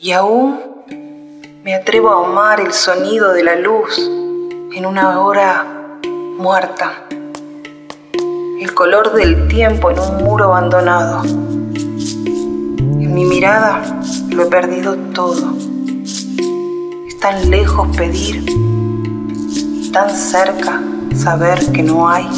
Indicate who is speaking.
Speaker 1: Y aún me atrevo a amar el sonido de la luz en una hora muerta. El color del tiempo en un muro abandonado. En mi mirada lo he perdido todo. Es tan lejos pedir, tan cerca saber que no hay.